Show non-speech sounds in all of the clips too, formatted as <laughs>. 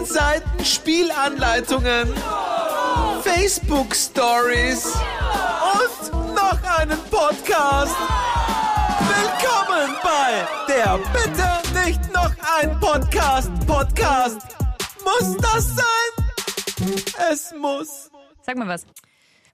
zehn Seiten Spielanleitungen, Facebook Stories und noch einen Podcast. Willkommen bei der Bitte nicht noch ein Podcast. Podcast. Muss das sein? Es muss. Sag mal was.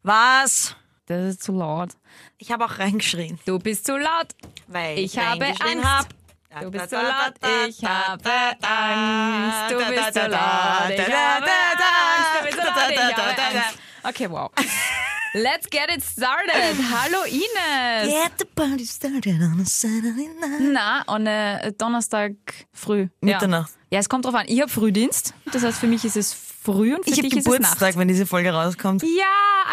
Was? Das ist zu laut. Ich habe auch reingeschrien. Du bist zu laut. Weil Ich habe reingeschrien Angst. hab. Du bist so laut. Ich habe Angst. Du bist so laut. Ich habe Angst. Du bist so laut. Ich habe Angst. Okay, wow. <laughs> Let's get it started. Hallo Ines. Get the party started on a Saturday night. Na, an äh, Donnerstag früh. Mitternacht. Ja. ja, es kommt drauf an. Ich habe Frühdienst. Das heißt, für mich ist es früh und für Ich dich ist es Nacht. Geburtstag, wenn diese Folge rauskommt. Ja,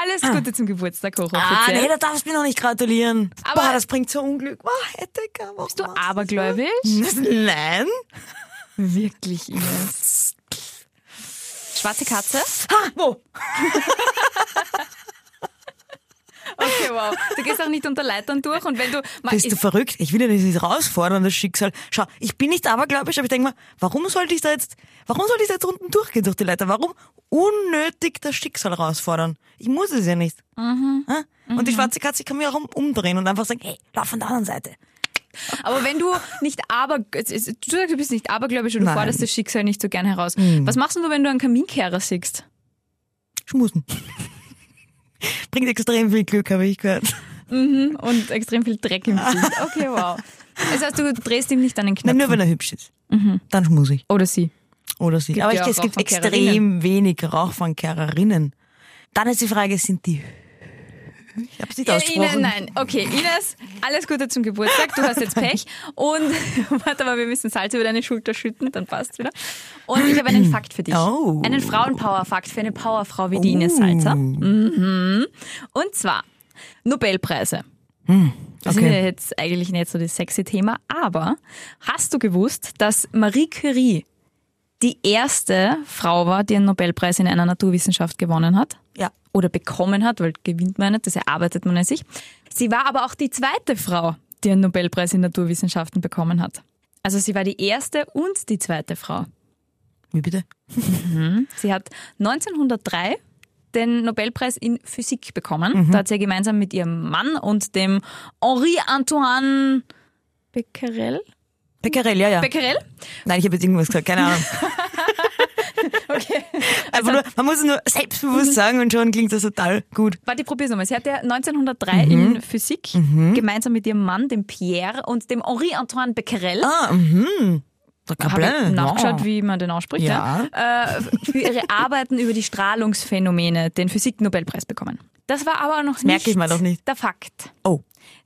alles Gute zum Geburtstag, hoch Ah, nee, da darfst du mir noch nicht gratulieren. Aber- Boah, das bringt so Unglück. Boah, hätte gar Bist du abergläubisch? <laughs> Nein. Wirklich, Ines. Schwarze Katze? Ha, wo? <laughs> Okay, wow. Du gehst auch nicht unter Leitern durch und wenn du... Bist du verrückt? Ich will ja nicht herausfordern, das Schicksal. Schau, ich bin nicht abergläubisch, aber ich denke mal, warum sollte ich da jetzt, warum sollte ich da jetzt unten durchgehen durch die Leiter? Warum unnötig das Schicksal herausfordern? Ich muss es ja nicht. Mhm. Und die schwarze Katze kann mir auch um- umdrehen und einfach sagen, hey, lauf von der anderen Seite. aber wenn du nicht aber... Du sagst, du bist nicht abergläubisch und du Nein. forderst das Schicksal nicht so gern heraus. Hm. Was machst du, wenn du einen Kaminkehrer siehst? Schmusen. <laughs> Bringt extrem viel Glück, habe ich gehört. Und extrem viel Dreck im Gesicht. <laughs> Okay, wow. Das heißt, du drehst ihm nicht an den Nein, Knöpfen. nur wenn er hübsch ist. Dann schmus ich. Oder sie. Oder sie. Gibt Aber ja ich, es gibt extrem wenig Rauchfangkehrerinnen. Dann ist die Frage, sind die ich habe es nicht ausgesprochen. Ines, nein, okay, Ines, alles Gute zum Geburtstag. Du hast jetzt Pech. Und <laughs> warte mal, wir müssen Salz über deine Schulter schütten, dann passt's wieder. Und ich habe einen Fakt für dich. Oh. Einen Frauenpower-Fakt für eine Powerfrau wie die Ines Salzer. Mhm. Und zwar Nobelpreise. Das sind okay. ja jetzt eigentlich nicht so das sexy Thema, aber hast du gewusst, dass Marie Curie die erste Frau war, die einen Nobelpreis in einer Naturwissenschaft gewonnen hat? Ja. oder bekommen hat, weil gewinnt man nicht, das erarbeitet man sich. Sie war aber auch die zweite Frau, die einen Nobelpreis in Naturwissenschaften bekommen hat. Also sie war die erste und die zweite Frau. Wie bitte? Sie hat 1903 den Nobelpreis in Physik bekommen. Da hat sie ja gemeinsam mit ihrem Mann und dem Henri Antoine Becquerel. Becquerel, ja, ja. Becquerel? Nein, ich habe jetzt irgendwas gesagt, keine Ahnung. <laughs> Okay. Einfach <laughs> nur, man muss es nur selbstbewusst sagen und schon klingt das total gut. Warte, ich probier's nochmal. Sie hat ja 1903 in Physik gemeinsam mit ihrem Mann, dem Pierre und dem Henri Antoine Becquerel Ah, mhm. Habe nachgeschaut, ja. wie man den ausspricht, ja. Äh, für ihre Arbeiten über die Strahlungsphänomene den Physik-Nobelpreis bekommen. Das war aber noch merke nicht, ich mir doch nicht. der Fakt. Oh.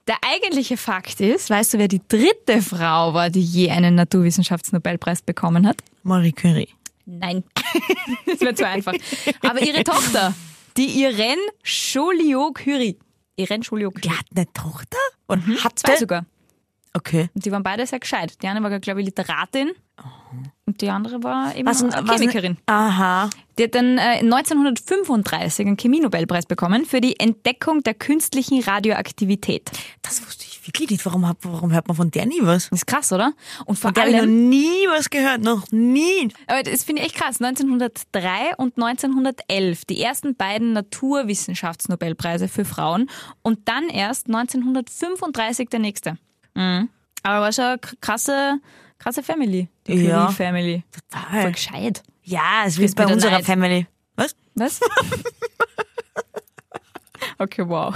Der eigentliche Fakt ist, weißt du, wer die dritte Frau war, die je einen Naturwissenschaftsnobelpreis bekommen hat? Marie Curie. Nein, <laughs> das wäre zu einfach. Aber ihre Tochter, die Irene Joliot-Curie. Irene Die Joliot-Curie. hat eine Tochter? Und hat Zwei sogar. Okay. Und die waren beide sehr gescheit. Die eine war, glaube ich, Literatin. Und die andere war eben Was, eine was, Chemikerin. aha. Die hat dann äh, 1935 einen Chemienobelpreis bekommen für die Entdeckung der künstlichen Radioaktivität. Das wusste ich wirklich nicht. Warum, warum hört man von der nie was? Das ist krass, oder? Und Von der habe ich noch nie was gehört. Noch nie. aber das finde ich echt krass, 1903 und 1911 die ersten beiden Naturwissenschaftsnobelpreise für Frauen und dann erst 1935 der nächste. Mhm. Aber war schon eine krasse, krasse Family, die Ja. Voll Total. gescheit. Ja, es wird bei unserer Neid. Family. Was? Was? <laughs> okay, wow.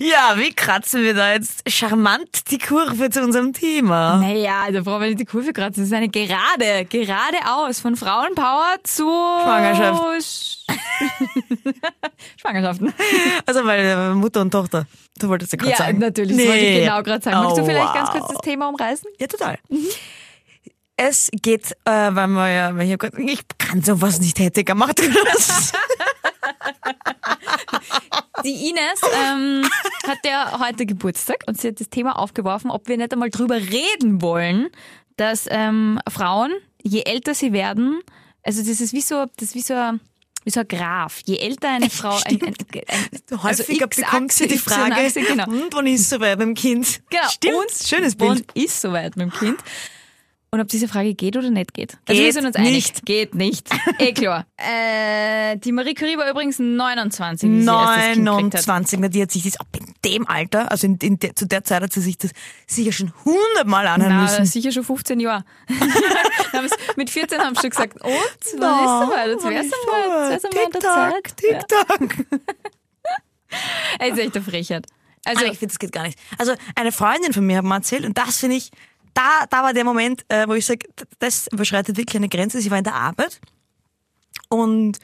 Ja, wie kratzen wir da jetzt charmant die Kurve zu unserem Thema? Naja, da brauchen wir nicht die Kurve kratzen. Das ist eine gerade, geradeaus von Frauenpower zu Schwangerschaft. <laughs> Schwangerschaften. Also, äh, Mutter und Tochter. Du wolltest ja gerade Ja, sagen. natürlich. Das wollte ich genau gerade sagen. Magst du Oh, vielleicht ganz wow. kurz das Thema umreißen? Ja, total. Es geht, äh, weil wir ja, weil ich, grad, ich kann sowas nicht hätte gemacht. <laughs> <laughs> Die Ines ähm, hat ja heute Geburtstag und sie hat das Thema aufgeworfen, ob wir nicht einmal drüber reden wollen, dass ähm, Frauen, je älter sie werden, also das ist wie so, das ist wie so ein wie so ein Graph. Je älter eine <laughs> Frau, ein, ein, ein, also Häufiger bekommt sie die Frage, genau. und wann ist soweit beim Kind? Genau. Stimmt, Und, schönes Bild. Und ist soweit mit dem Kind. Und ob diese Frage geht oder nicht geht. Also wir Geht sind uns einig. nicht. Geht nicht. <laughs> eh klar. Äh, die Marie Curie war übrigens 29, wie sie ihr erstes Kind gekriegt hat. 29, na, die hat sich das ab in dem Alter, also in, in der, zu der Zeit hat sie sich das sicher schon hundertmal anhören Na, müssen. sicher schon 15 Jahre. <laughs> Mit 14 haben sie schon gesagt, und? Wann Na, ist soweit? Jetzt wär's einmal, jetzt wär's einmal an der Zeit. Tick-Tack. <laughs> Ey, ist echt eine Frechheit. Also, Also ich finde, das geht gar nicht. Also eine Freundin von mir hat mir erzählt und das finde ich, da, da war der Moment, äh, wo ich sage, das überschreitet wirklich eine Grenze. Sie war in der Arbeit und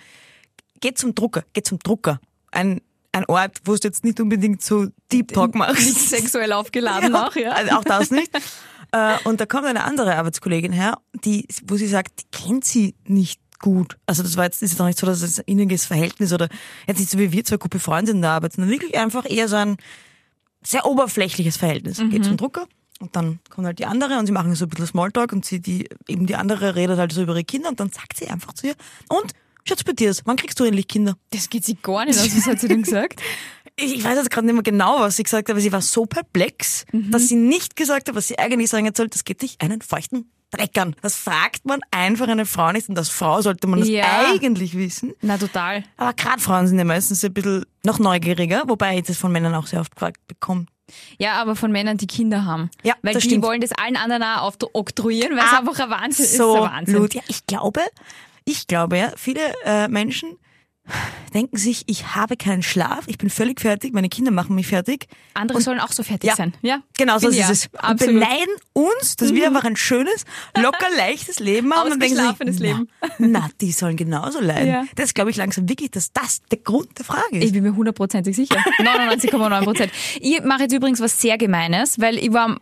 geht zum Drucker, geht zum Drucker. Ein, ein Ort, wo du jetzt nicht unbedingt so Deep Talk machst. nicht sexuell aufgeladen <laughs> auch, ja. Also auch das nicht. <laughs> Äh, und da kommt eine andere Arbeitskollegin her, die, wo sie sagt, die kennt sie nicht gut. Also das war jetzt, ist jetzt auch nicht so, dass es ein inniges Verhältnis oder jetzt nicht so wie wir zwei Gruppe Freunde in der Arbeit, sondern wirklich einfach eher so ein sehr oberflächliches Verhältnis. Geht zum Drucker und dann kommt halt die andere und sie machen so ein bisschen Smalltalk und sie, die, eben die andere redet halt so über ihre Kinder und dann sagt sie einfach zu ihr, und, Schatz, bei dir ist, wann kriegst du endlich Kinder? Das geht sie gar nicht aus. Was hat sie denn gesagt? <laughs> ich, ich weiß jetzt gerade nicht mehr genau, was sie gesagt hat, aber sie war so perplex, Mhm. dass sie nicht gesagt hat, was sie eigentlich sagen hat soll, das geht dich einen feuchten Dreck an. Das fragt man einfach eine Frau nicht und als Frau sollte man das Ja. eigentlich wissen. Na, total. Aber gerade Frauen sind ja meistens ein bisschen noch neugieriger, wobei ich das von Männern auch sehr oft gefragt bekomme. Ja, aber von Männern, die Kinder haben. Ja, Weil das die stimmt. wollen das allen anderen auch oktroyieren, weil es Ah, einfach ein Wahnsinn ist. So, Ein Wahnsinn. Blut. Ja, ich glaube, ich glaube ja, viele äh, Menschen denken sich, ich habe keinen Schlaf, ich bin völlig fertig, meine Kinder machen mich fertig. Andere sollen auch so fertig Ja. sein. Ja, Genau, so ist ja, es. Und. Mhm. beneiden uns, dass wir einfach ein schönes, locker <laughs> leichtes Leben haben. und denken sich, Leben. Na, na, die sollen genauso leiden. Ja. Das glaube ich langsam wirklich, dass das der Grund der Frage ist. Ich bin mir hundertprozentig sicher. 99,9 Prozent. <laughs> Ich mache jetzt übrigens was sehr Gemeines, weil ich war,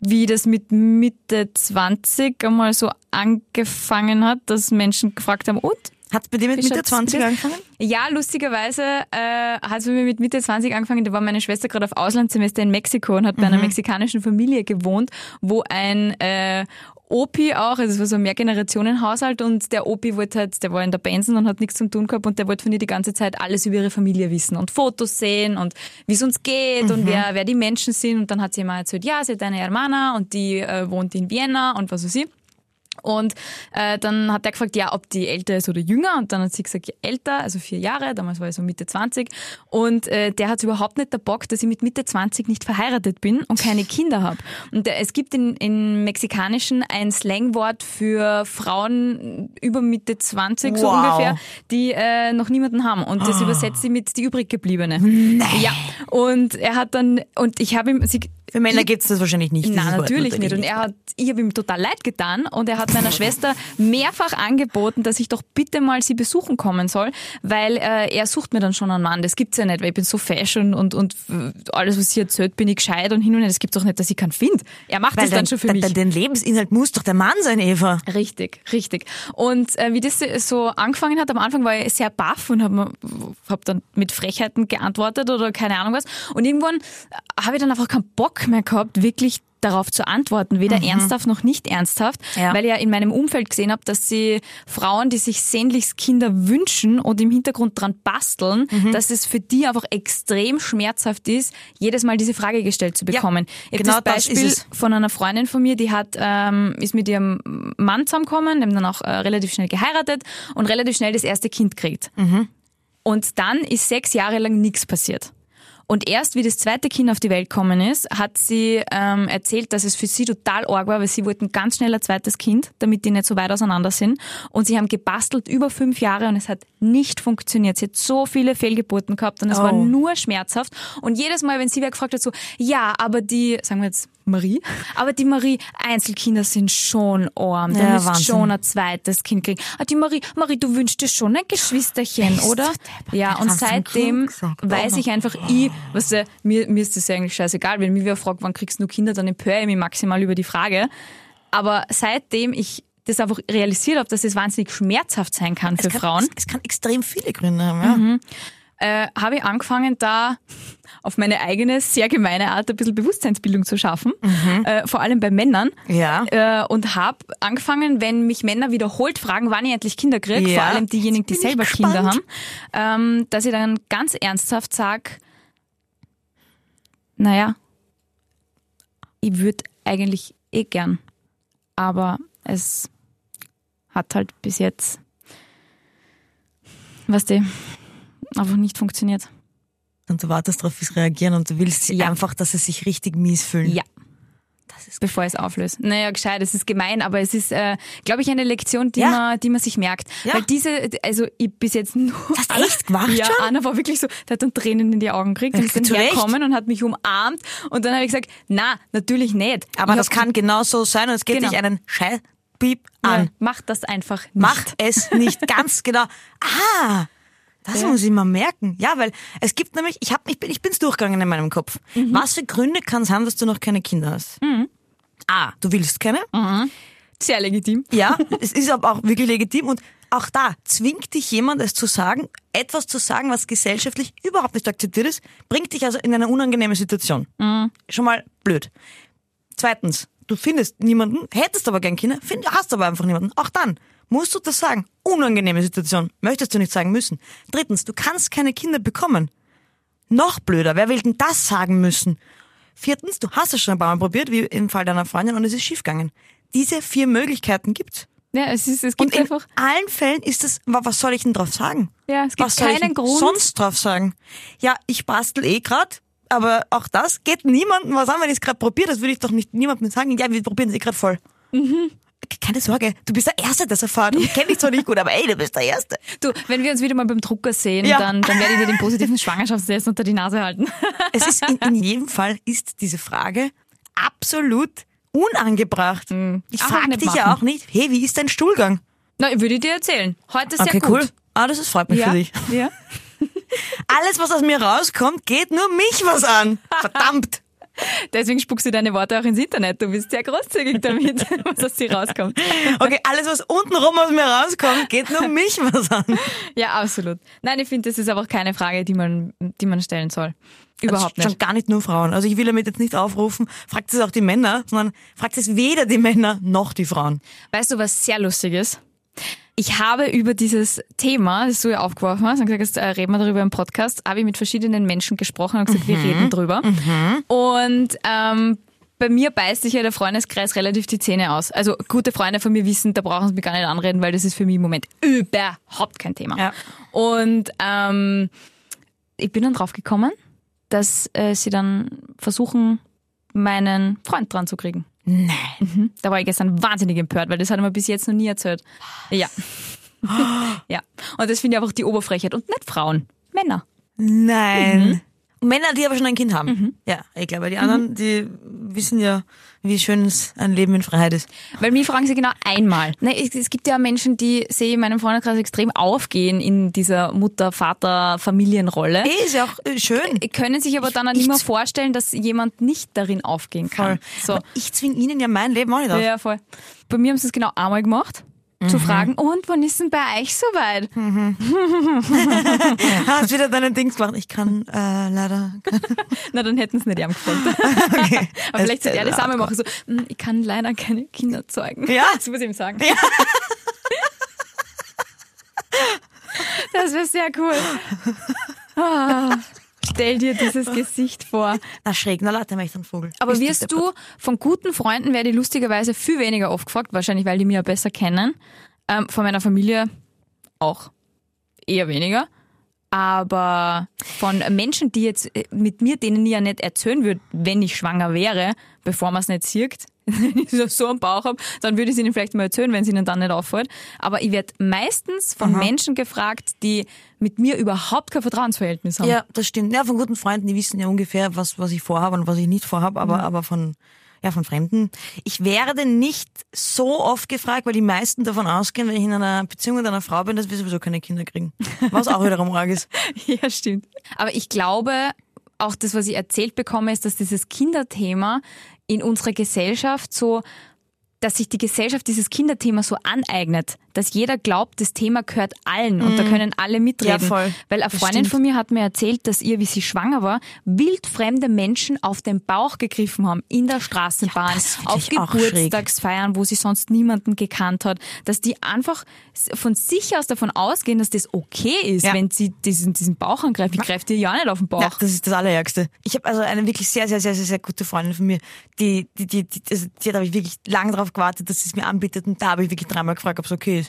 wie das mit Mitte 20 einmal so angefangen hat, dass Menschen gefragt haben, und? Hat bei dir mit Mitte schaut's 20 bei dir- angefangen? Ja, lustigerweise äh, hat es bei mir mit Mitte 20 angefangen. Da war meine Schwester gerade auf Auslandssemester in Mexiko und hat bei einer mexikanischen Familie gewohnt, wo ein äh, Opi auch, also es war so ein Mehrgenerationenhaushalt und der Opi wollte halt, der war in der Benson und hat nichts zum tun gehabt und der wollte von ihr die ganze Zeit alles über ihre Familie wissen und Fotos sehen und wie es uns geht und wer, wer die Menschen sind und dann hat sie immer erzählt, ja, sie hat eine Hermana und die äh, wohnt in Vienna und was weiß ich. Und äh, dann hat er gefragt, ja, ob die älter ist oder jünger. Und dann hat sie gesagt, ja, älter, also vier Jahre. Damals war ich so Mitte 20. Und äh, der hat überhaupt nicht der Bock, dass ich mit Mitte 20 nicht verheiratet bin und keine <laughs> Kinder habe. Und äh, es gibt in, in Mexikanischen ein Slangwort für Frauen über Mitte 20 so Wow. ungefähr, die äh, noch niemanden haben. Und das übersetzt sie mit die übrig gebliebene. Ja. Und er hat dann, und ich habe ihm, sie, Für Männer gibt's das wahrscheinlich nicht. Nein, natürlich nicht. Und er hat, ich habe ihm total leid getan und er hat meiner <laughs> Schwester mehrfach angeboten, dass ich doch bitte mal sie besuchen kommen soll, weil äh, er sucht mir dann schon einen Mann. Das gibt's ja nicht, weil ich bin so fashion und, und äh, alles, was sie erzählt, bin ich gescheit und hin und her. Das gibt's doch nicht, dass ich keinen finde. Er macht Weil das dann schon für dein, mich. dein Lebensinhalt muss doch der Mann sein, Eva. Richtig, richtig. Und äh, wie das so angefangen hat, am Anfang war ich sehr baff und habe hab dann mit Frechheiten geantwortet oder keine Ahnung was. Und irgendwann habe ich dann einfach keinen Bock mehr gehabt, wirklich darauf zu antworten, weder ernsthaft noch nicht ernsthaft, Ja. weil ich ja in meinem Umfeld gesehen habe, dass sie Frauen, die sich sehnlichst Kinder wünschen und im Hintergrund dran basteln, dass es für die einfach extrem schmerzhaft ist, jedes Mal diese Frage gestellt zu bekommen. ich genau das das Beispiel es. von einer Freundin von mir, die hat ähm, ist mit ihrem Mann zusammengekommen, haben dann auch äh, relativ schnell geheiratet und relativ schnell das erste Kind kriegt. Und dann ist sechs Jahre lang nichts passiert. Und erst wie das zweite Kind auf die Welt gekommen ist, hat sie ähm, erzählt, dass es für sie total arg war, weil sie wollten ganz schnell ein zweites Kind, damit die nicht so weit auseinander sind. Und sie haben gebastelt über fünf Jahre und es hat nicht funktioniert. Sie hat so viele Fehlgeburten gehabt und es war Oh. nur schmerzhaft. Und jedes Mal, wenn sie wer gefragt hat, so, ja, aber die, sagen wir jetzt Marie, aber die Marie, Einzelkinder sind schon arm, da Ja, müsst Wahnsinn. schon ein zweites Kind kriegen. Ah, die Marie, Marie, du wünschst dir schon ein Geschwisterchen, Bist oder? Ja, und seitdem weiß ich einfach, ich, weißt du, mir, mir ist das ja eigentlich scheißegal, wenn mich wer fragt, wann kriegst du Kinder, dann empöre ich mich maximal über die Frage. Aber seitdem ich das einfach realisiert habe, dass das wahnsinnig schmerzhaft sein kann für Es kann, Frauen, Es, es kann extrem viele Gründe haben, ja. Äh, habe ich angefangen, da auf meine eigene, sehr gemeine Art ein bisschen Bewusstseinsbildung zu schaffen, äh, vor allem bei Männern. Ja. Äh, und habe angefangen, wenn mich Männer wiederholt fragen, wann ich endlich Kinder kriege, Ja. vor allem diejenigen, die selber Kinder haben, ähm, dass ich dann ganz ernsthaft sag, naja, ich würde eigentlich eh gern aber es hat halt bis jetzt, was die, einfach nicht funktioniert. Und du wartest darauf, wie sie reagieren und du willst Ja. einfach, dass sie sich richtig mies fühlen. Ja. Das ist Bevor es auflöse. Naja, gescheit, es ist gemein, aber es ist, äh, glaube ich, eine Lektion, die, Ja. man, die man sich merkt. Ja. Weil diese, also ich bis jetzt nur. Hast echt gemacht Ja, schon? Anna war wirklich so, der hat dann Tränen in die Augen gekriegt und ist dann hergekommen und hat mich umarmt und dann habe ich gesagt, na, natürlich nicht. Aber ich das kann genau so sein und es geht Genau. dich einen Scheißpiep Ja, an. mach das einfach nicht. Mach es nicht <laughs> ganz genau. Ah, das Ja. muss ich mal merken. Ja, weil es gibt nämlich, ich, hab, ich, bin, ich bin's durchgegangen in meinem Kopf. Mhm. Was für Gründe kann es haben, dass du noch keine Kinder hast? A, du willst keine. Sehr legitim. Ja, <laughs> es ist aber auch wirklich legitim und auch da zwingt dich jemand, es zu sagen, etwas zu sagen, was gesellschaftlich überhaupt nicht akzeptiert ist, bringt dich also in eine unangenehme Situation. Schon mal blöd. Zweitens, du findest niemanden, hättest aber gern Kinder, find, hast aber einfach niemanden. Auch dann musst du das sagen. Unangenehme Situation. Möchtest du nicht sagen müssen. Drittens, du kannst keine Kinder bekommen. Noch blöder, wer will denn das sagen müssen? Viertens, du hast es schon ein paar Mal probiert, wie im Fall deiner Freundin, und es ist schiefgegangen. Diese vier Möglichkeiten gibt's. Ja, es ist, es Und gibt in einfach, allen Fällen ist es, wa- was soll ich denn drauf sagen? ja, es gibt Was soll ich keinen Grund. sonst drauf sagen? Ja, ich bastel eh grad, aber auch das geht niemandem was an, wenn ich es gerade probiere. Das würde ich doch nicht niemandem sagen. Ja, wir probieren es eh gerade voll. Mhm. Keine Sorge, du bist der Erste, der es erfahrt. Ich kenne dich zwar nicht gut, aber ey, du bist der Erste. Du, wenn wir uns wieder mal beim Drucker sehen, Ja. dann, dann werde ich dir den positiven Schwangerschaftstest unter die Nase halten. Es ist in, in jedem Fall ist diese Frage absolut unangebracht. Ich Hm. Auch frage dich ja auch nicht, hey, wie ist dein Stuhlgang? Na, würde ich dir erzählen. Heute ist Okay, sehr gut. cool. Ah, das ist, freut mich Ja, für dich. ja. <laughs> Alles, was aus mir rauskommt, geht nur mich was an. <laughs> Verdammt. Deswegen spuckst du deine Worte auch ins Internet. Du bist sehr großzügig damit, <laughs> was aus dir rauskommt. Okay, alles, was untenrum aus mir rauskommt, geht nur mich was an. Ja, absolut. Nein, ich finde, das ist aber auch keine Frage, die man, die man stellen soll. Überhaupt Schon nicht. gar nicht nur Frauen. Also ich will damit jetzt nicht aufrufen, fragt es auch die Männer, sondern fragt es weder die Männer noch die Frauen. Weißt du, was sehr lustig ist? Ich habe über dieses Thema, das du ja aufgeworfen hast, und gesagt hast, äh, reden wir darüber im Podcast, habe ich mit verschiedenen Menschen gesprochen und gesagt, wir reden drüber. Und ähm, bei mir beißt sich ja der Freundeskreis relativ die Zähne aus. Also gute Freunde von mir wissen, da brauchen sie mich gar nicht anreden, weil das ist für mich im Moment überhaupt kein Thema. Ja. Und ähm, ich bin dann drauf gekommen, dass äh, sie dann versuchen, meinen Freund dran zu kriegen. Nein. Da war ich gestern wahnsinnig empört, weil das hat er mir bis jetzt noch nie erzählt. Ja. <laughs> ja. Und das finde ich einfach die Oberfrechheit. Und nicht Frauen, Männer. Nein. Männer, die aber schon ein Kind haben. Ja, ich glaube, die anderen, die wissen ja, wie schön es ein Leben in Freiheit ist. Weil mich fragen sie genau einmal. Ne, es, es gibt ja Menschen, die sehe ich in meinem Freundeskreis extrem aufgehen in dieser Mutter-Vater-Familienrolle. Eh, ist ja auch äh, schön. Können sich aber dann auch Ich- nicht mehr vorstellen, dass jemand nicht darin aufgehen kann. So. Aber ich zwinge ihnen ja mein Leben auch nicht auf. Ja, voll. Bei mir haben sie es genau einmal gemacht. Zu fragen, und wann ist denn bei euch soweit? <laughs> Hast wieder deinen Dings gemacht. Ich kann äh, leider. <laughs> Na, dann hätten sie nicht ihm gefragt. <laughs> Okay. Aber vielleicht sollte er auch mal machen. So, "Hm, ich kann leider keine Kinder zeugen. Ja. Das muss ich ihm sagen. Das wäre sehr cool. Ah, stell dir dieses <laughs> Gesicht vor. Na schräg, na lade mich einen Vogel. Aber Bist wirst du von guten Freunden, werde ich lustigerweise viel weniger oft gefragt, wahrscheinlich weil die mich ja besser kennen. Ähm, von meiner Familie auch eher weniger. Aber von Menschen, die jetzt äh, mit mir, denen ich ja nicht erzählen würde, wenn ich schwanger wäre, bevor man es nicht sieht, wenn <laughs> ich so- so einen Bauch habe, dann würde ich es ihnen vielleicht mal erzählen, wenn es ihnen dann nicht auffällt. Aber ich werde meistens von Menschen gefragt, die mit mir überhaupt kein Vertrauensverhältnis haben. Ja, das stimmt. Ja, von guten Freunden, die wissen ja ungefähr, was, was ich vorhabe und was ich nicht vorhabe, aber, aber von, ja, von Fremden. Ich werde nicht so oft gefragt, weil die meisten davon ausgehen, wenn ich in einer Beziehung mit einer Frau bin, dass wir sowieso keine Kinder kriegen. Was auch wiederum arg ist. <laughs> Ja, stimmt. Aber ich glaube, auch das, was ich erzählt bekomme, ist, dass dieses Kinderthema in unserer Gesellschaft so, dass sich die Gesellschaft dieses Kinderthema so aneignet, dass jeder glaubt, das Thema gehört allen und da können alle mitreden. Ja, voll. Weil eine Freundin von mir hat mir erzählt, dass ihr, wie sie schwanger war, wildfremde Menschen auf den Bauch gegriffen haben in der Straßenbahn, find auf. Geburtstagsfeiern, wo sie sonst niemanden gekannt hat, dass die einfach von sich aus davon ausgehen, dass das okay ist, Ja. wenn sie diesen, diesen Bauch angreift. Ich greife dir ja nicht auf den Bauch. Ja, das ist das Allerärgste. Ich habe also eine wirklich sehr, sehr, sehr, sehr, sehr gute Freundin von mir, die, die, die, die, also die hat hab ich wirklich lange darauf gewartet, dass sie es mir anbietet und da habe ich wirklich dreimal gefragt, ob es okay ist.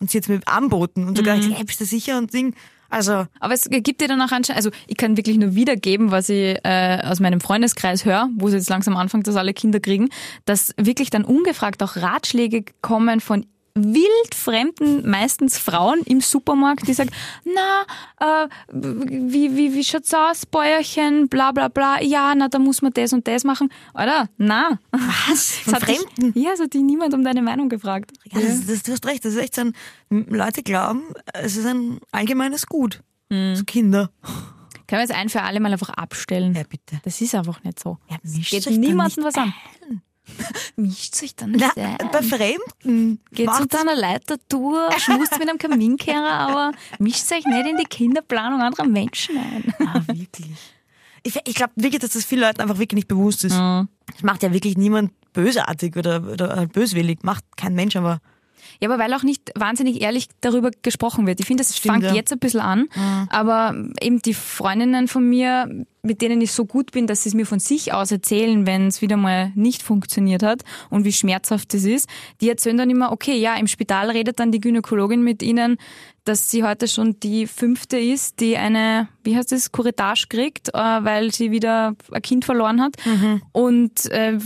Und sie es mir anboten und sogar Mhm. gesagt, hey, bist du sicher und Ding. Also, Aber es gibt dir dann auch anscheinend, also ich kann wirklich nur wiedergeben, was ich äh, aus meinem Freundeskreis höre, wo sie jetzt langsam anfangen, dass alle Kinder kriegen, dass wirklich dann ungefragt auch Ratschläge kommen von wildfremden, meistens Frauen im Supermarkt, die sagen, na, äh, wie, wie, wie schaut's aus, Bäuerchen, bla bla bla, ja, na, da muss man das und das machen. Oder? Na. was? <laughs> Von Das hat dich- Fremden? Ja, es hat dich niemand um deine Meinung gefragt. Ja, das, das, du hast recht, das ist echt so ein, Leute glauben, es ist ein allgemeines Gut. Mhm. So Kinder. Können wir es ein für alle Mal einfach abstellen? Ja, bitte. Das ist einfach nicht so. Ja, Es geht niemandem was an. Mischt sich dann nicht Na, ein. bei Fremden. Geht zu macht's- deiner Leitertour, schmust mit einem Kaminkehrer, aber mischt euch nicht in die Kinderplanung anderer Menschen ein. Ah, wirklich. Ich, ich glaube wirklich, dass das vielen Leuten einfach wirklich nicht bewusst ist. Mhm. Das macht ja wirklich niemand bösartig oder, oder böswillig. Macht kein Mensch, aber Ja, aber weil auch nicht wahnsinnig ehrlich darüber gesprochen wird. Ich finde, das fängt ja. jetzt ein bisschen an, aber eben die Freundinnen von mir, mit denen ich so gut bin, dass sie es mir von sich aus erzählen, wenn es wieder mal nicht funktioniert hat und wie schmerzhaft das ist, die erzählen dann immer, okay, ja, im Spital redet dann die Gynäkologin mit ihnen, dass sie heute schon die fünfte ist, die eine, wie heißt das, Courtage kriegt, äh, weil sie wieder ein Kind verloren hat. Und äh,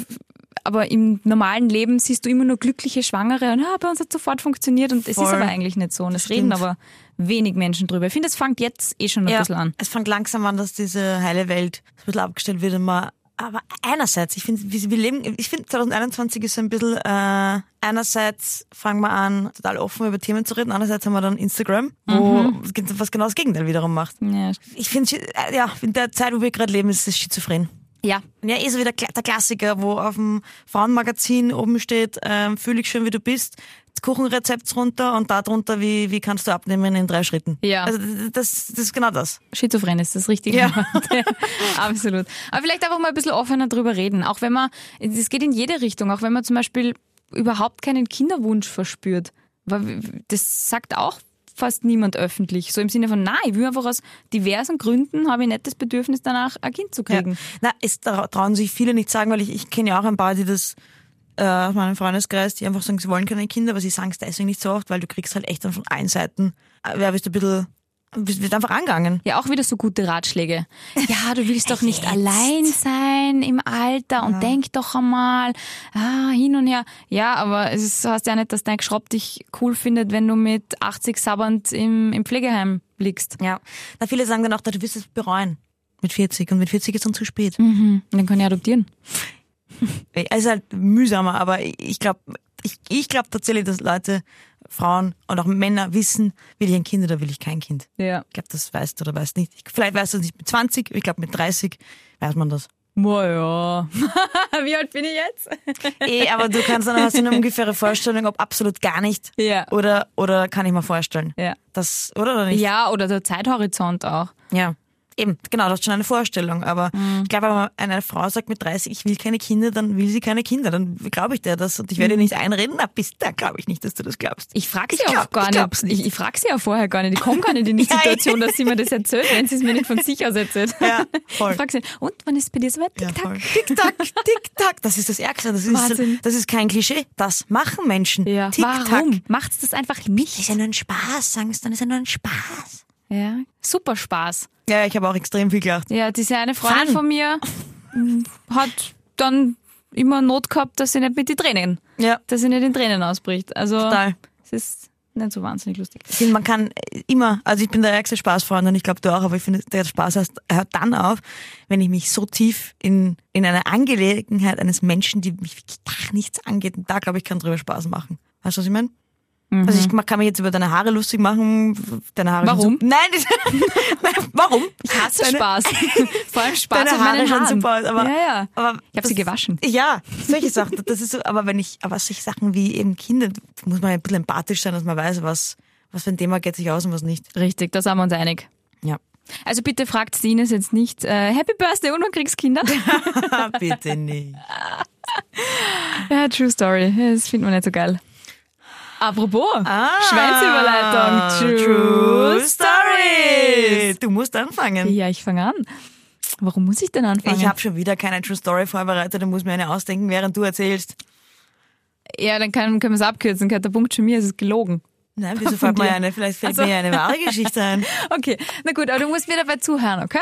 aber im normalen Leben siehst du immer nur glückliche Schwangere und ja, bei uns hat sofort funktioniert und es ist Voll. aber eigentlich nicht so und es reden aber wenig Menschen drüber. Ich finde, es fängt jetzt eh schon ein bisschen an. es fängt langsam an, dass diese heile Welt ein bisschen abgestellt wird. Und man, aber einerseits, ich finde, wir leben, ich finde 2021 ist so ein bisschen, äh, einerseits fangen wir an, total offen über Themen zu reden, andererseits haben wir dann Instagram, wo was genau das Gegenteil wiederum macht. Ja. Ich finde, ja, in der Zeit, wo wir gerade leben, ist es schizophren. Ja. Ja, eh so wie der, Kla- der Klassiker, wo auf dem Frauenmagazin oben steht, ähm, fühl dich schön, wie du bist, Kuchenrezept runter und da drunter, wie, wie kannst du abnehmen in drei Schritten. Ja. Also das, das ist genau das. Schizophren ist das richtige Ja. <laughs> Absolut. Aber vielleicht einfach mal ein bisschen offener drüber reden. Auch wenn man, es geht in jede Richtung, auch wenn man zum Beispiel überhaupt keinen Kinderwunsch verspürt. Das sagt auch fast niemand öffentlich. So im Sinne von, nein, ich will einfach aus diversen Gründen, habe ich nicht das Bedürfnis danach, ein Kind zu kriegen. Na, es tra- trauen sich viele nicht sagen, weil ich, ich kenne ja auch ein paar, die das äh, aus meinem Freundeskreis, die einfach sagen, sie wollen keine Kinder, aber sie sagen es deswegen nicht so oft, weil du kriegst halt echt dann von allen Seiten, äh, wer bist du ein bisschen, wird einfach angegangen. Ja, auch wieder so gute Ratschläge. Ja, du willst doch nicht allein sein im Alter und denk doch einmal ah, hin und her. Ja, aber es ist, heißt ja nicht, dass dein Geschropp dich cool findet, wenn du mit 80 sabbernd im, im Pflegeheim liegst. Ja. Na, viele sagen dann auch, du wirst es bereuen. Mit 40 und mit 40 ist dann zu spät. Und dann kann ich adoptieren. Es ist halt mühsamer, aber ich glaube, ich, ich glaube tatsächlich, dass Leute, Frauen und auch Männer wissen, will ich ein Kind oder will ich kein Kind. Ja. Ich glaube, das weißt du oder weißt nicht. Ich, vielleicht weißt du es nicht mit 20, ich glaube mit 30 weiß man das. Naja. <laughs> Wie alt bin ich jetzt? <laughs> Eh, aber du kannst dann hast du eine ungefähre Vorstellung, ob absolut gar nicht Ja. oder oder kann ich mir vorstellen. Ja. Das oder oder nicht? Ja, oder der Zeithorizont auch. Ja. Eben, genau, das ist schon eine Vorstellung. Aber Mhm. ich glaube, wenn eine Frau sagt mit 30, ich will keine Kinder, dann will sie keine Kinder. Dann glaube ich dir das und ich werde ihr nicht einreden. Na, bis da glaube ich nicht, dass du das glaubst. Ich frage sie Ich glaub- auch gar ich glaub's nicht. Ich, ich frage sie ja vorher gar nicht. Ich komme gar nicht in <laughs> die Ja, Situation, dass sie mir das erzählt, wenn sie es mir nicht von sich aus erzählt. Ja, <laughs> voll. Ich frage sie, und wann ist es bei dir soweit? Ja, Tick-Tack. voll. Tick-Tack, Tick-Tack. Das ist das Ärgste. Das ist, Wahnsinn. das ist kein Klischee. Das machen Menschen. Ja. Tick-Tack. Warum? Macht's das einfach Das nicht? ist ja nur ein Spaß, sagen sie dann. Ist ja nur ein Spaß. Ja. Super Spaß. Ja, ich habe auch extrem viel gelacht. Ja, diese eine Freundin Fun. von mir m, hat immer Not gehabt, dass sie nicht mit den Tränen, Ja, dass sie nicht in Tränen ausbricht. Also total. es ist nicht so wahnsinnig lustig. Man kann immer, also ich bin der ärgste Spaßfreund und ich glaube du auch, aber ich finde, der Spaß heißt, hört dann auf, wenn ich mich so tief in, in eine Angelegenheit eines Menschen, die mich wirklich gar nichts angeht, und da glaube ich, kann drüber Spaß machen. Weißt du, was ich meine? Also ich mach- kann mich jetzt über deine Haare lustig machen. Deine Haare Warum? So, <laughs> nein, warum? Ich hasse Deine- Spaß. <laughs> Vor allem Spaß Deine Haare Haaren. super aus, aber, ja, ja. aber ich habe sie gewaschen. Ja, solche Sachen. Das ist so, aber wenn ich, aber solche Sachen wie eben Kinder, muss man ein bisschen empathisch sein, dass man weiß, was, was für ein Thema geht sich aus und was nicht. Richtig, da sind wir uns einig. Ja. Also bitte fragt Ines jetzt nicht, äh, Happy Birthday und man kriegst Kinder. <laughs> Bitte nicht. ja, True Story. Das findet man nicht so geil. Apropos, Ah, Schwänzüberleitung. True Story. Du musst anfangen. Ja, ich fange an. Warum muss ich denn anfangen? Ich habe schon wieder keine True Story vorbereitet, da muss mir eine ausdenken, während du erzählst. ja, dann kann, können wir es abkürzen. Der Punkt schon mir, es ist gelogen. Nein, wieso fällt mir eine? Vielleicht fällt Also- mir eine wahre Geschichte ein. <laughs> Okay, na gut, aber du musst mir dabei zuhören, okay?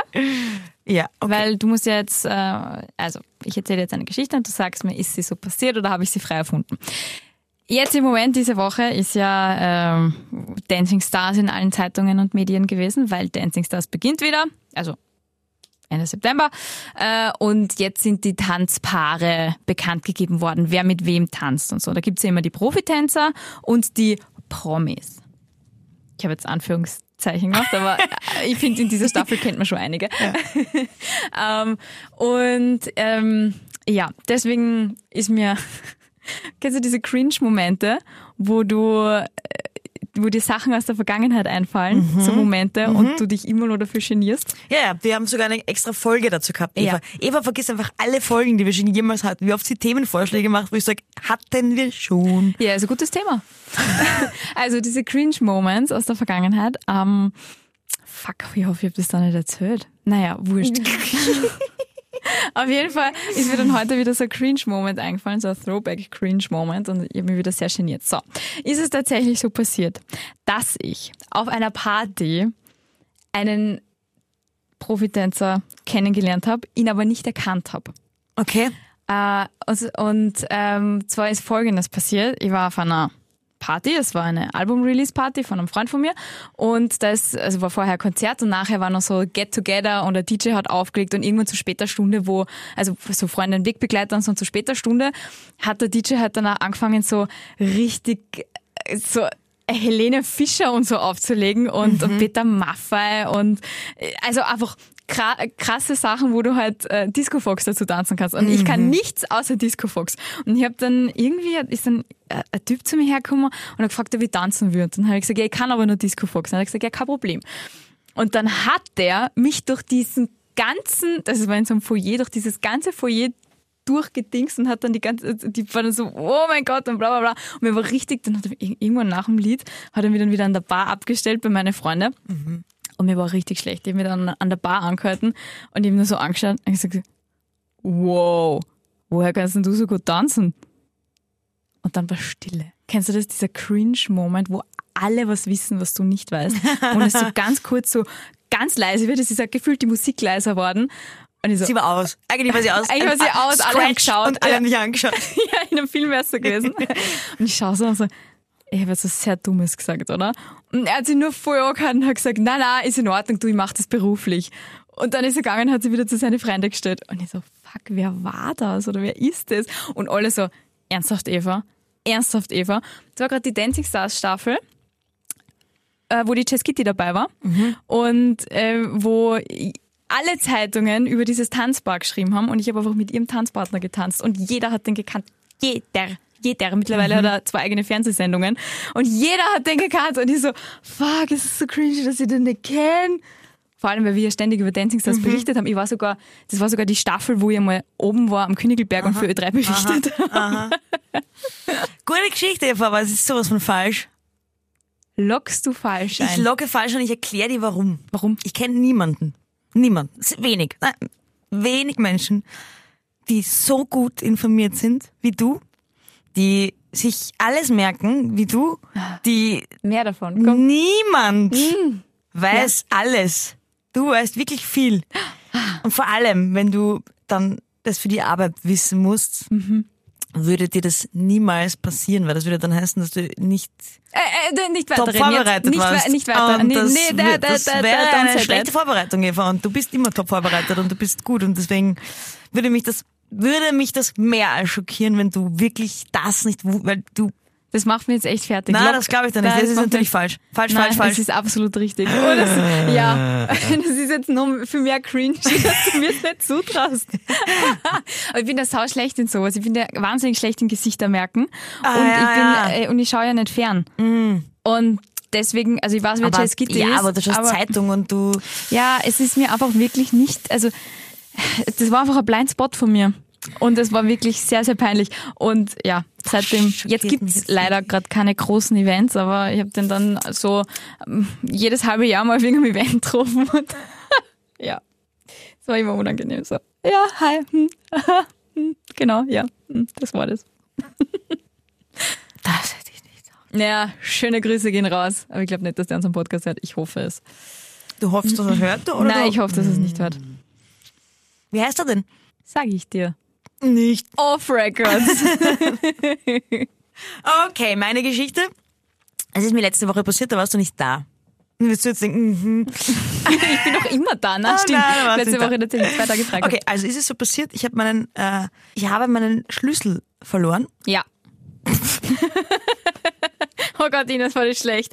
Ja, okay. Weil du musst ja jetzt, äh, also ich erzähle jetzt eine Geschichte und du sagst mir, ist sie so passiert oder habe ich sie frei erfunden? Jetzt im Moment diese Woche ist ja ähm, Dancing Stars in allen Zeitungen und Medien gewesen, weil Dancing Stars beginnt wieder, also Ende September. Äh, und jetzt sind die Tanzpaare bekannt gegeben worden, wer mit wem tanzt und so. Da gibt's ja immer die Profitänzer und die Promis. Ich habe jetzt Anführungszeichen gemacht, aber <laughs> ich finde, in dieser Staffel kennt man schon einige. <laughs> ähm, und ähm, ja, deswegen ist mir, kennst du diese Cringe-Momente, wo du, äh, wo dir Sachen aus der Vergangenheit einfallen, so Momente, und du dich immer nur dafür genierst? Ja, ja, wir haben sogar eine extra Folge dazu gehabt, Eva. Ja. Eva vergisst einfach alle Folgen, die wir schon jemals hatten. Wie oft sie Themenvorschläge macht, wo ich sage, hatten wir schon. Ja, ist ein gutes Thema. <laughs> also diese Cringe-Moments aus der Vergangenheit. Ähm, fuck, ich hoffe, ich habe das da nicht erzählt. Naja, wurscht. <laughs> Auf jeden Fall ist mir dann heute wieder so ein Cringe-Moment eingefallen, so ein Throwback-Cringe-Moment und ich habe mich wieder sehr geniert. So, ist es tatsächlich so passiert, dass ich auf einer Party einen Profitänzer kennengelernt habe, ihn aber nicht erkannt habe. Okay. Äh, und und ähm, zwar ist Folgendes passiert. Ich war auf einer Party, es war eine Album-Release-Party von einem Freund von mir. Und da ist, also war vorher ein Konzert und nachher war noch so Get-Together und der DJ hat aufgelegt und irgendwann zu später Stunde, wo, also so Freunde und Wegbegleiter und so und zu später Stunde hat der DJ halt dann auch angefangen so richtig, äh, so Helene Fischer und so aufzulegen und, und Peter Maffay und also einfach krasse Sachen, wo du halt äh, Disco Fox dazu tanzen kannst. Und ich kann nichts außer Disco Fox. Und ich habe dann irgendwie ist dann äh, ein Typ zu mir hergekommen und hat gefragt, ob ich tanzen würde. Und dann habe ich gesagt, ja, ich kann aber nur Disco Fox. Und dann hat gesagt, ja, kein Problem. Und dann hat der mich durch diesen ganzen, das war in so einem Foyer, durch dieses ganze Foyer durchgedingst und hat dann die ganze, die war dann so, oh mein Gott und bla bla bla. Und mir war richtig, dann hat er ir- irgendwann nach dem Lied, hat er mich dann wieder an der Bar abgestellt bei meinen Freunden. Und mir war richtig schlecht. Ich habe mich dann an der Bar angehalten und ich habe nur so angeschaut und gesagt, wow, woher kannst denn du so gut tanzen? Und dann war Stille. Kennst du das, dieser Cringe-Moment, wo alle was wissen, was du nicht weißt? <laughs> Und es so ganz kurz so ganz leise wird. Es ist ja gefühlt die Musik leiser worden. Und ich so, Sie war aus. Eigentlich war sie aus. Eigentlich war sie aus, alle haben geschaut. Und alle haben mich angeschaut. <laughs> ja, in einem Film wär's so gewesen. <laughs> Und ich schaue so und so, ich habe jetzt was sehr Dummes gesagt, oder? Und er hat sich nur voll angehört und hat gesagt, nein, nein, ist in Ordnung, du, ich mach das beruflich. Und dann ist er gegangen und hat sich wieder zu seinen Freunden gestellt. Und ich so, fuck, wer war das? Oder wer ist das? Und alle so, ernsthaft, Eva? Ernsthaft, Eva? Das war gerade die Dancing Stars Staffel, äh, wo die Jess Kitty dabei war. Und äh, wo alle Zeitungen über dieses Tanzbar geschrieben haben und ich habe einfach mit ihrem Tanzpartner getanzt und jeder hat den gekannt. Jeder. Jeder. Mittlerweile hat er zwei eigene Fernsehsendungen und jeder hat den gekannt und ich so, fuck, es ist so cringy, dass ich den nicht kenne. Vor allem, weil wir ja ständig über Dancing Stars berichtet haben. Ich war sogar, das war sogar die Staffel, wo ich mal oben war am Königelberg und für Ö3 berichtet. <laughs> Gute Geschichte, Eva, aber es ist sowas von falsch. Lockst du falsch Ich ein? logge falsch und ich erkläre dir warum. Warum? Ich kenne niemanden. Sind Wenig. Nein, wenig Menschen, die so gut informiert sind wie du, die sich alles merken wie du, die Mehr davon. Komm. niemand weiß alles. Du weißt wirklich viel. Und vor allem, wenn du dann das für die Arbeit wissen musst, würde dir das niemals passieren, weil das würde dann heißen, dass du nicht Äh, äh, nicht weiter top vorbereitet nicht, warst. nicht weiter. Und nee, das, nee, da, da, das da, wäre da, eine don't say schlechte. Vorbereitung, Eva. Und du bist immer top vorbereitet und du bist gut. Und deswegen würde mich das, würde mich das mehr als schockieren, wenn du wirklich das nicht, weil du Das macht mich jetzt echt fertig. Nein, Lock- das glaube ich dann nicht. Nein, Das ist natürlich falsch. Falsch, Nein, falsch, falsch. Das ist absolut richtig. Oh, das, ja, <laughs> das ist jetzt noch für mehr cringe, <laughs> dass du mir das nicht zutraust. Aber ich bin da sau schlecht in sowas. Ich bin da wahnsinnig schlecht in Gesichter merken. Ah, und, ja, ich bin, ja. äh, und ich schaue ja nicht fern. Und deswegen, also ich weiß, aber, Jess Gitter ja, ist. aber du schaust Zeitung und du. Ja, es ist mir einfach wirklich nicht, also das war einfach ein Blindspot von mir. Und es war wirklich sehr, sehr peinlich. Und ja, seitdem, jetzt gibt's mich jetzt leider gerade keine großen Events, aber ich habe den dann so ähm, jedes halbe Jahr mal wegen einem Event getroffen. Und <laughs> ja, es war immer unangenehm so. Ja, hi. Hm, <laughs> hm, genau, ja, hm, das war das. Das hätte ich nicht. Naja, schöne Grüße gehen raus. Aber ich glaube nicht, dass der unseren Podcast hört. Ich hoffe es. Du hoffst, dass er hört, oder? Nein, du? ich hoffe, dass er es nicht hört. Wie heißt er denn? Sag ich dir. Nicht. Off Records. <laughs> Okay, meine Geschichte. Es ist mir letzte Woche passiert, da warst du nicht da. Und Wirst du jetzt denken, mhm. <laughs> Ich bin doch immer da, na Oh stimmt. nein, Letzte Woche tatsächlich zwei Tage frei. okay, also ist es so passiert, ich habe meinen, äh, ich habe meinen Schlüssel verloren. Ja. <laughs> oh Gott, Ines, war das schlecht.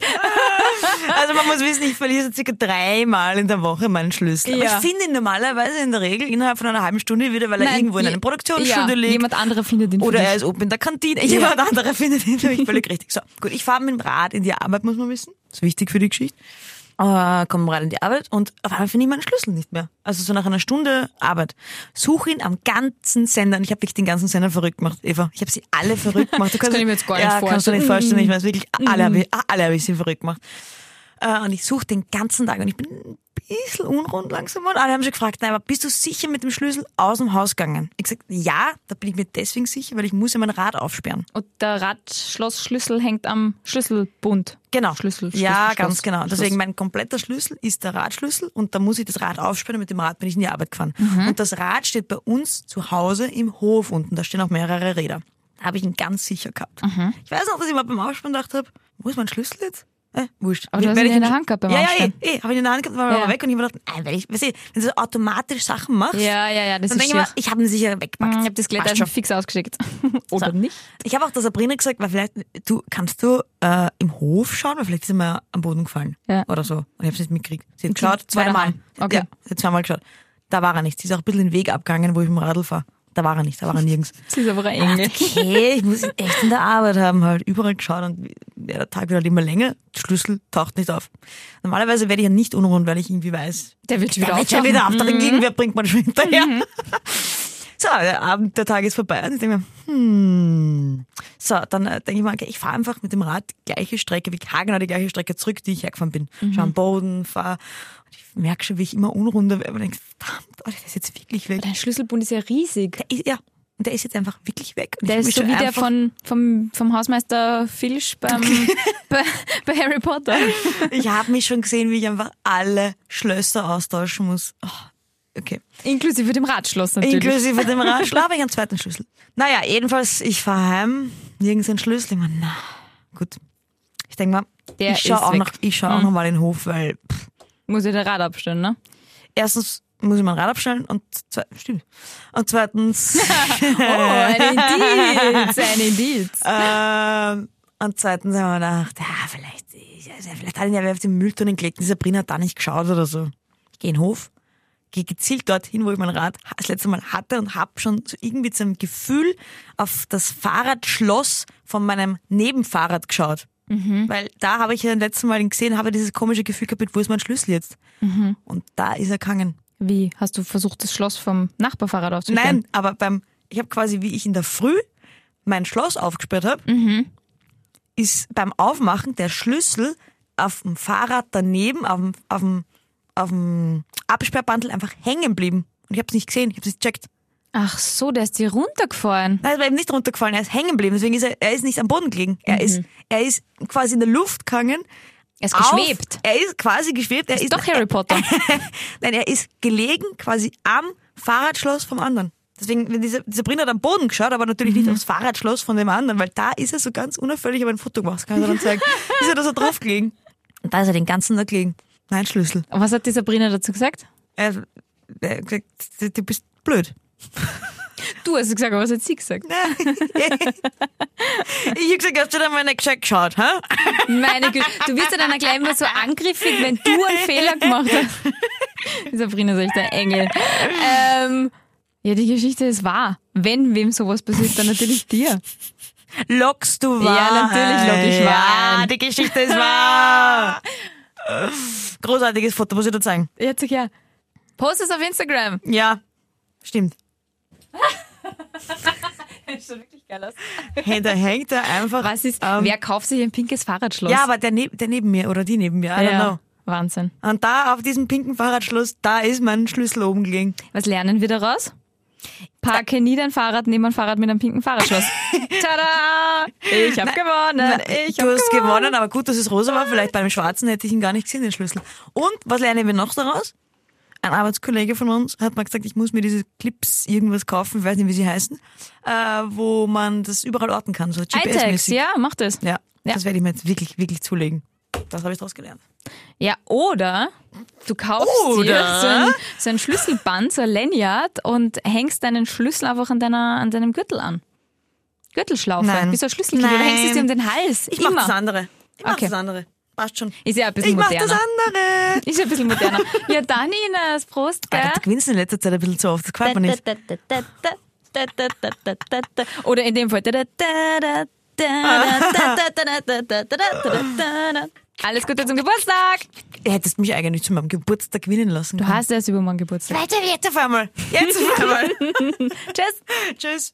Also man muss wissen, ich verliere circa dreimal in der Woche meinen Schlüssel. Aber Ja. ich finde ihn normalerweise in der Regel innerhalb von einer halben Stunde wieder, weil er Nein, irgendwo in einem Produktionsstudio ja, liegt. Jemand anderer findet ihn Oder er ist oben in der Kantine. Ja. Jemand anderer findet ihn völlig richtig. So, gut, ich fahre mit dem Rad in die Arbeit, muss man wissen. Das ist wichtig für die Geschichte. Äh, komme Rad in die Arbeit und auf einmal finde ich meinen Schlüssel nicht mehr. Also so nach einer Stunde Arbeit. Suche ihn am ganzen Sender. Und ich habe wirklich den ganzen Sender verrückt gemacht, Eva. Ich habe sie alle verrückt gemacht. Du kannst, kann ich mir jetzt gar nicht ja, kannst du nicht vorstellen. vorstellen. Ich weiß wirklich, alle habe ich, alle habe ich sie verrückt gemacht. Äh, und ich suche den ganzen Tag und ich bin bisschen unrund langsam. Und alle haben schon gefragt, nein, aber bist du sicher mit dem Schlüssel aus dem Haus gegangen? Ich gesagt, ja, da bin ich mir deswegen sicher, weil ich muss ja mein Rad aufsperren. Und der Radschlossschlüssel hängt am Schlüsselbund. Genau. Schlüssel, Schlüssel, ja, Schloss, ganz genau. Schloss. Deswegen mein kompletter Schlüssel ist der Radschlüssel und da muss ich das Rad aufsperren und mit dem Rad bin ich in die Arbeit gefahren. Mhm. Und das Rad steht bei uns zu Hause im Hof unten. Da stehen auch mehrere Räder. Da habe ich ihn ganz sicher gehabt. Mhm. Ich weiß auch, dass ich mal beim Aufsperren gedacht habe, wo ist mein Schlüssel jetzt? Äh, wurscht. Aber du hast ihn ich in der Hand gehabt beim Ja, ja, eh, eh. Habe ich ihn in der Hand gehabt, war Ja. weg und ich habe gedacht, nein, weil ich, weißt du, wenn du so automatisch Sachen machst, Ja, ja, ja, das dann ist denke ich mir, ich habe ihn sicher weggepackt. Ich habe das Glätter schon. fix ausgeschickt. <laughs> Oder So. nicht? Ich habe auch der Sabrina gesagt, weil vielleicht, du kannst du äh, im Hof schauen, weil vielleicht ist er mir am Boden gefallen. Ja. Oder so. Und ich habe es nicht mitgekriegt. Sie hat geschaut, zweimal. Okay. Ja, sie hat zweimal geschaut. Da war er nicht. Sie ist auch ein bisschen den Weg abgegangen, wo ich mit dem Radl fahre. Da war er nicht, da war er nirgends. <laughs> Sie ist aber ein Engel. okay, ich muss ihn echt in der Arbeit haben, halt überall geschaut und der Tag wird halt immer länger, der Schlüssel taucht nicht auf. Normalerweise werde ich ja nicht unruhig, weil ich irgendwie weiß, Der wird schon wieder der wird schon auftauchen. wieder auftauchen, Mhm. irgendwer bringt man schon hinterher. <laughs> So, der Abend, der Tag ist vorbei und ich denke mir, hm. So, dann äh, denke ich mir, okay, ich fahre einfach mit dem Rad die gleiche Strecke, wie haargenau die gleiche Strecke zurück, die ich hergefahren bin. Mhm. Schau am Boden, fahre. Und ich merke schon, wie ich immer unrunder werde und denke, verdammt, Alter, der ist jetzt wirklich weg. Dein Schlüsselbund ist ja riesig. Der ist, ja, und der ist jetzt einfach wirklich weg. Und Der ist so wie der von, vom, vom Hausmeister Filch beim, <laughs> bei, bei Harry Potter. Ich habe mich schon gesehen, wie ich einfach alle Schlösser austauschen muss. Oh, okay. Inklusive dem Radschloss natürlich. Inklusive dem <laughs> Radschlaf habe ich einen zweiten Schlüssel. Naja, jedenfalls, ich fahre heim, nirgends ein Schlüssel. Ich meine, na, gut. Ich denke mal, Der ich schaue auch, noch, ich schau auch noch mal in den Hof, weil pff, Muss ich der Rad abstellen, ne? erstens muss ich mein Rad abstellen und, zwe stimmt. und zweitens <laughs> Oh, ein <laughs> Indiz, ein Indiz. ähm, und zweitens haben wir gedacht, ja, vielleicht, vielleicht hat ihn ja wer auf den Mülltonnen gelegt und die Sabrina hat da nicht geschaut oder so. Ich gehe in den Hof, gehe gezielt dorthin, wo ich mein Rad das letzte Mal hatte und habe schon so irgendwie zu einem Gefühl auf das Fahrradschloss von meinem Nebenfahrrad geschaut. Weil da habe ich ja das letzte Mal ihn gesehen, habe dieses komische Gefühl gehabt, wo ist mein Schlüssel jetzt? Und da ist er gegangen. Wie? Hast du versucht, das Schloss vom Nachbarfahrrad aufzustellen? Nein, aber beim, ich habe quasi, wie ich in der Früh mein Schloss aufgesperrt habe, ist beim Aufmachen der Schlüssel auf dem Fahrrad daneben, auf dem, auf dem, auf dem Absperrbandel einfach hängen geblieben. Und ich habe es nicht gesehen, ich habe es nicht gecheckt. Ach so, der ist dir runtergefallen. Nein, er war eben nicht runtergefallen, er ist hängen geblieben. Deswegen ist er, er ist nicht am Boden gelegen. Er, ist, er ist quasi in der Luft gegangen. Er ist auf- geschwebt. Er ist quasi geschwebt. Er ist, Ist doch Harry Potter. <laughs> Nein, er ist gelegen quasi am Fahrradschloss vom anderen. Deswegen, wenn diese, Sabrina hat am Boden geschaut, aber natürlich Mhm. nicht aufs Fahrradschloss von dem anderen, weil da ist er so ganz unauffällig, aber ein Foto gemacht, kann ich dir dann zeigen. <laughs> ist er da so drauf gelegen. Und da ist er den ganzen Tag gelegen. Mein Schlüssel. Und was hat die Sabrina dazu gesagt? Er, er hat gesagt, du- bist blöd. <laughs> Du hast gesagt, aber was hat sie gesagt? <laughs> Ich hab gesagt, hast du da mal nicht gescheit geschaut, hä? Meine Güte, du wirst ja dann gleich immer so angriffig, wenn du einen Fehler gemacht hast. <laughs> Sabrina ist echt ein Engel. Ähm, ja, die Geschichte ist wahr. Wenn wem sowas passiert, dann natürlich dir. Lockst du Ja, wahr? natürlich lock ich wahr. Ja, die Geschichte ist wahr. Großartiges Foto, muss ich dir zeigen. Jetzt ja. Post es auf Instagram. Ja, stimmt. <laughs> Sieht wirklich geil aus. Hey, da hängt er einfach. Was ist, ähm, wer kauft sich ein pinkes Fahrradschloss? Ja, aber der, neb der neben mir oder die neben mir, I don't ja. know. Wahnsinn. Und da auf diesem pinken Fahrradschloss, da ist mein Schlüssel oben gelegen. Was lernen wir daraus? Parke nie dein Fahrrad neben ein Fahrrad mit einem pinken Fahrradschloss. <laughs> Tada! Ich hab gewonnen. Ich du hab hast gewonnen. gewonnen, aber gut, dass es rosa war. Vielleicht bei dem schwarzen hätte ich ihn gar nicht gesehen, den Schlüssel. Und was lernen wir noch daraus? Ein Arbeitskollege von uns hat mal gesagt, ich muss mir diese Clips irgendwas kaufen, ich weiß nicht, wie sie heißen, äh, wo man das überall orten kann, so GPS-mäßig. ja, mach das. Ja, Ja. das werde ich mir jetzt wirklich, wirklich zulegen. Das habe ich daraus gelernt. Ja, oder du kaufst Oder? dir so ein, so ein Schlüsselband, so ein Lanyard und hängst deinen Schlüssel einfach an, deiner, an deinem Gürtel an. Gürtelschlaufe, Nein. wie so ein Schlüsselkette, du hängst es dir um den Hals. Ich mach das andere. Ich mach Okay. das andere. Passt schon. Ist ja ein bisschen Ich mach moderner. das andere. Ist ja ein bisschen moderner. Ja, dann Ines, Prost, gell? Du gewinnst in letzter Zeit ein bisschen zu oft, das gefällt mir nicht. Oder in dem Fall. Alles Gute zum Geburtstag! Du hättest mich eigentlich zu meinem Geburtstag gewinnen lassen Du können. hast erst übermorgen Geburtstag. Jetzt auf einmal. Jetzt auf einmal. <laughs> Tschüss! Tschüss.